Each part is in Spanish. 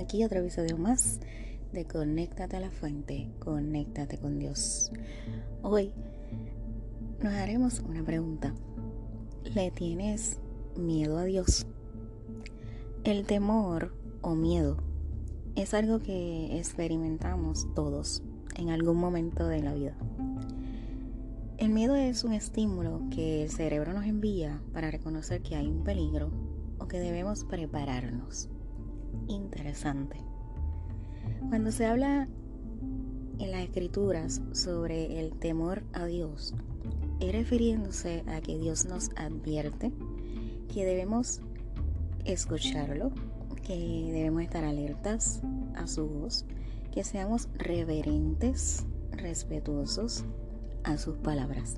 Aquí otro episodio más de Conéctate a la fuente, conéctate con Dios. Hoy nos haremos una pregunta. ¿Le tienes miedo a Dios? El temor o miedo es algo que experimentamos todos en algún momento de la vida. El miedo es un estímulo que el cerebro nos envía para reconocer que hay un peligro o que debemos prepararnos. Interesante. Cuando se habla en las escrituras sobre el temor a Dios, es refiriéndose a que Dios nos advierte que debemos escucharlo, que debemos estar alertas a su voz, que seamos reverentes, respetuosos a sus palabras.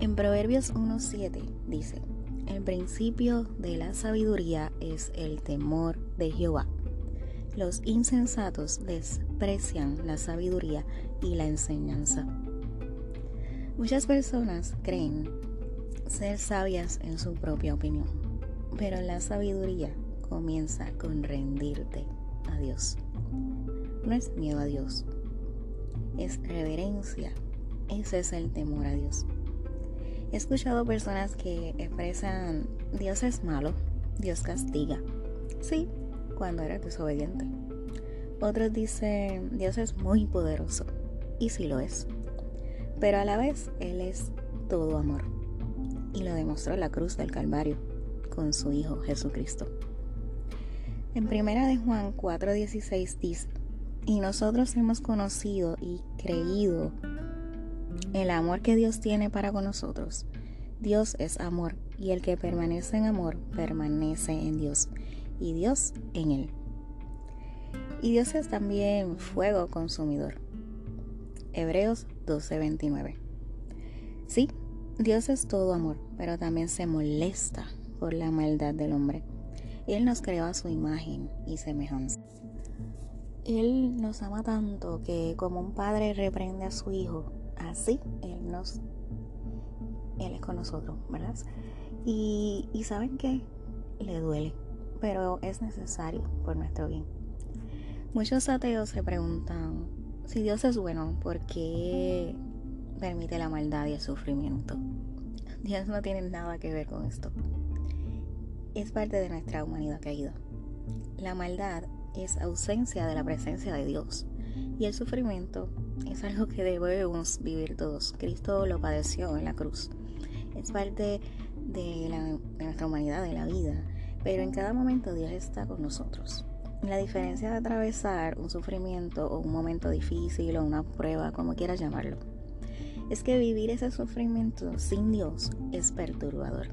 En Proverbios 1.7 dice, el principio de la sabiduría es el temor de Jehová. Los insensatos desprecian la sabiduría y la enseñanza. Muchas personas creen ser sabias en su propia opinión, pero la sabiduría comienza con rendirte a Dios. No es miedo a Dios, es reverencia. Ese es el temor a Dios. He escuchado personas que expresan, Dios es malo, Dios castiga. Sí, cuando eres desobediente. Otros dicen, Dios es muy poderoso. Y sí lo es. Pero a la vez, Él es todo amor. Y lo demostró la cruz del Calvario con su Hijo Jesucristo. En primera de Juan 4:16 dice, y nosotros hemos conocido y creído el amor que Dios tiene para con nosotros. Dios es amor y el que permanece en amor permanece en Dios y Dios en él. Y Dios es también fuego consumidor. Hebreos 12:29. Sí, Dios es todo amor, pero también se molesta por la maldad del hombre. Él nos creó a su imagen y semejanza. Él nos ama tanto que como un padre reprende a su hijo, así Él nos, Él es con nosotros, ¿verdad? Y, y saben que le duele, pero es necesario por nuestro bien. Muchos ateos se preguntan, si Dios es bueno, ¿por qué permite la maldad y el sufrimiento? Dios no tiene nada que ver con esto. Es parte de nuestra humanidad caída. La maldad es ausencia de la presencia de Dios y el sufrimiento es algo que debemos vivir todos. Cristo lo padeció en la cruz. Es parte de, nuestra humanidad, de la vida. Pero en cada momento Dios está con nosotros. La diferencia de atravesar un sufrimiento o un momento difícil o una prueba, como quieras llamarlo, es que vivir ese sufrimiento sin Dios es perturbador.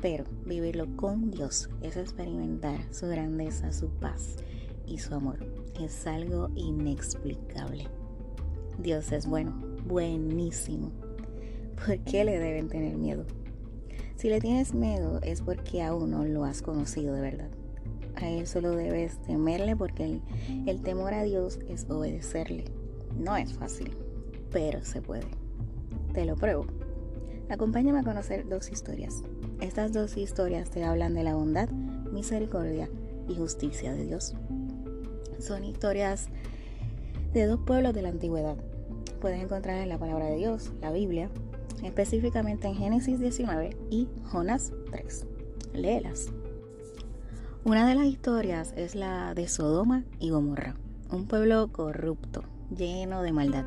Pero vivirlo con Dios es experimentar su grandeza, su paz y su amor. Es algo inexplicable. Dios es bueno, buenísimo. ¿Por qué le deben tener miedo? Si le tienes miedo es porque aún no lo has conocido de verdad. A Él solo debes temerle porque el, el temor a Dios es obedecerle. No es fácil, pero se puede. Te lo pruebo. Acompáñame a conocer dos historias. Estas dos historias te hablan de la bondad, misericordia y justicia de Dios. Son historias de dos pueblos de la antigüedad. Puedes encontrar en la palabra de Dios, la Biblia, específicamente en Génesis 19 y Jonás 3. Léelas. Una de las historias es la de Sodoma y Gomorra, un pueblo corrupto, lleno de maldad,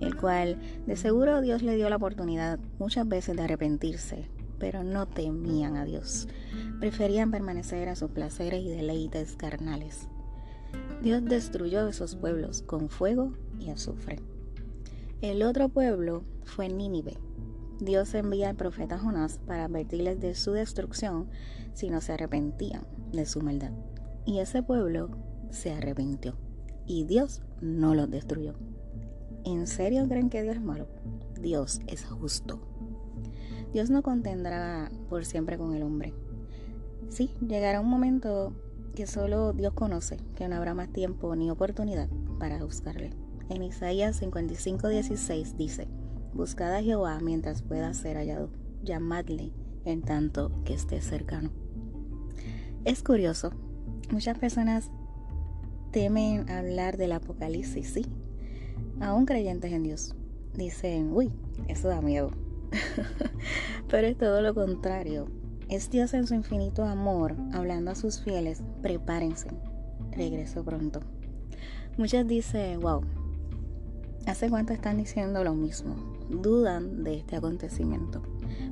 el cual de seguro Dios le dio la oportunidad muchas veces de arrepentirse, pero no temían a Dios. Preferían permanecer a sus placeres y deleites carnales. Dios destruyó esos pueblos con fuego y azufre. El otro pueblo fue Nínive, Dios envía al profeta Jonás para advertirles de su destrucción si no se arrepentían de su maldad. Y ese pueblo se arrepintió y Dios no los destruyó. ¿En serio creen que Dios es malo? Dios es justo. Dios no contendrá por siempre con el hombre. Sí, llegará un momento que solo Dios conoce, que no habrá más tiempo ni oportunidad para buscarle. En Isaías 55:16 dice, Buscad a Jehová mientras pueda ser hallado, llamadle en tanto que esté cercano. Es curioso, muchas personas temen hablar del apocalipsis, sí, aún creyentes en Dios. Dicen, uy, eso da miedo. Pero es todo lo contrario. Es Dios en su infinito amor hablando a sus fieles, prepárense, regreso pronto. Muchos dicen, wow, ¿hace cuánto están diciendo lo mismo? Dudan de este acontecimiento.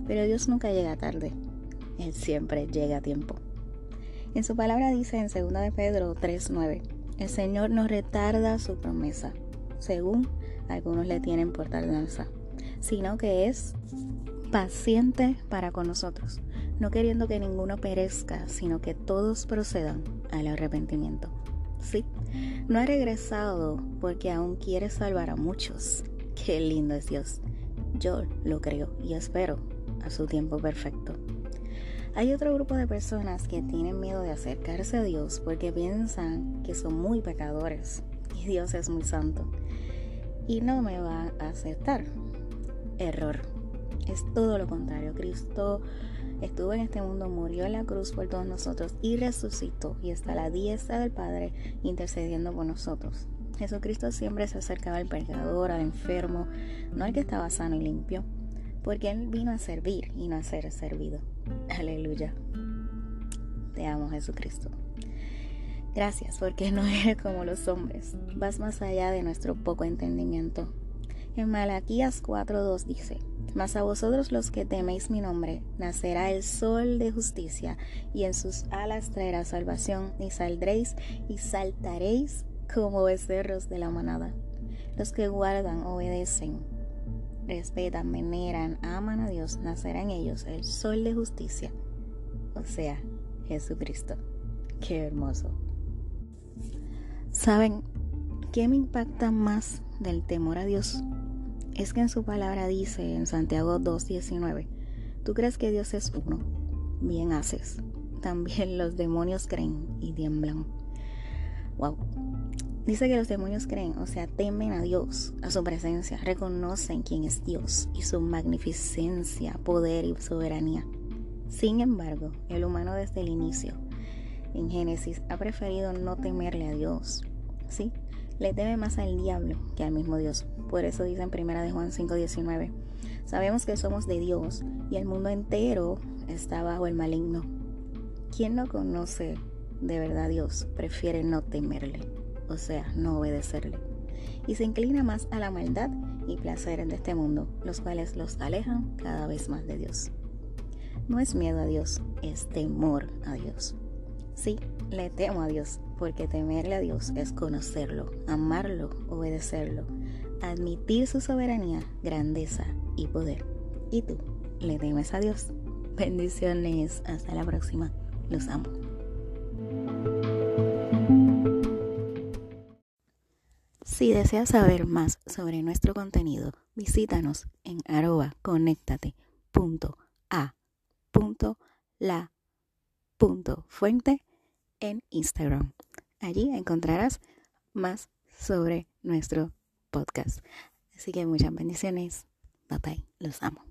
Pero Dios nunca llega tarde, Él siempre llega a tiempo. En su palabra dice en 2 de Pedro 3:9, el Señor no retarda su promesa, según algunos le tienen por tardanza, sino que es paciente para con nosotros, no queriendo que ninguno perezca, sino que todos procedan al arrepentimiento. Sí, no ha regresado porque aún quiere salvar a muchos. Qué lindo es Dios. Yo lo creo y espero a su tiempo perfecto. Hay otro grupo de personas que tienen miedo de acercarse a Dios porque piensan que son muy pecadores y Dios es muy santo y no me va a aceptar. Error. Es todo lo contrario. Cristo estuvo en este mundo, murió en la cruz por todos nosotros y resucitó y está a la diestra del Padre intercediendo por nosotros. Jesucristo siempre se acercaba al pecador, al enfermo, no al que estaba sano y limpio, porque Él vino a servir y no a ser servido. Aleluya. Te amo Jesucristo. Gracias porque no eres como los hombres, vas más allá de nuestro poco entendimiento. En Malaquías 4.2 dice, Mas a vosotros los que teméis mi nombre, nacerá el sol de justicia, y en sus alas traerá salvación, y saldréis y saltaréis como becerros de la manada. Los que guardan, obedecen, respetan, veneran, aman a Dios, nacerá en ellos el sol de justicia, o sea, Jesucristo. Qué hermoso. ¿Saben qué me impacta más del temor a Dios? Es que en su palabra dice en Santiago 2.19, tú crees que Dios es uno, bien haces. También los demonios creen y tiemblan. Wow. Dice que los demonios creen, o sea, temen a Dios, a su presencia, reconocen quién es Dios y su magnificencia, poder y soberanía. Sin embargo, el humano desde el inicio en Génesis ha preferido no temerle a Dios. ¿Sí? Le teme más al diablo que al mismo Dios. Por eso dice en primera de Juan 5:19. Sabemos que somos de Dios y el mundo entero está bajo el maligno. Quien no conoce de verdad a Dios prefiere no temerle, o sea, no obedecerle. Y se inclina más a la maldad y placeres de este mundo, los cuales los alejan cada vez más de Dios. No es miedo a Dios, es temor a Dios. Sí, le temo a Dios, porque temerle a Dios es conocerlo, amarlo, obedecerlo, admitir su soberanía, grandeza y poder. ¿Y tú? ¿Le temes a Dios? Bendiciones, hasta la próxima. Los amo. Si deseas saber más sobre nuestro contenido, visítanos en arroba fuente en Instagram. Allí encontrarás más sobre nuestro podcast. Así que muchas bendiciones. Bye bye. Los amo.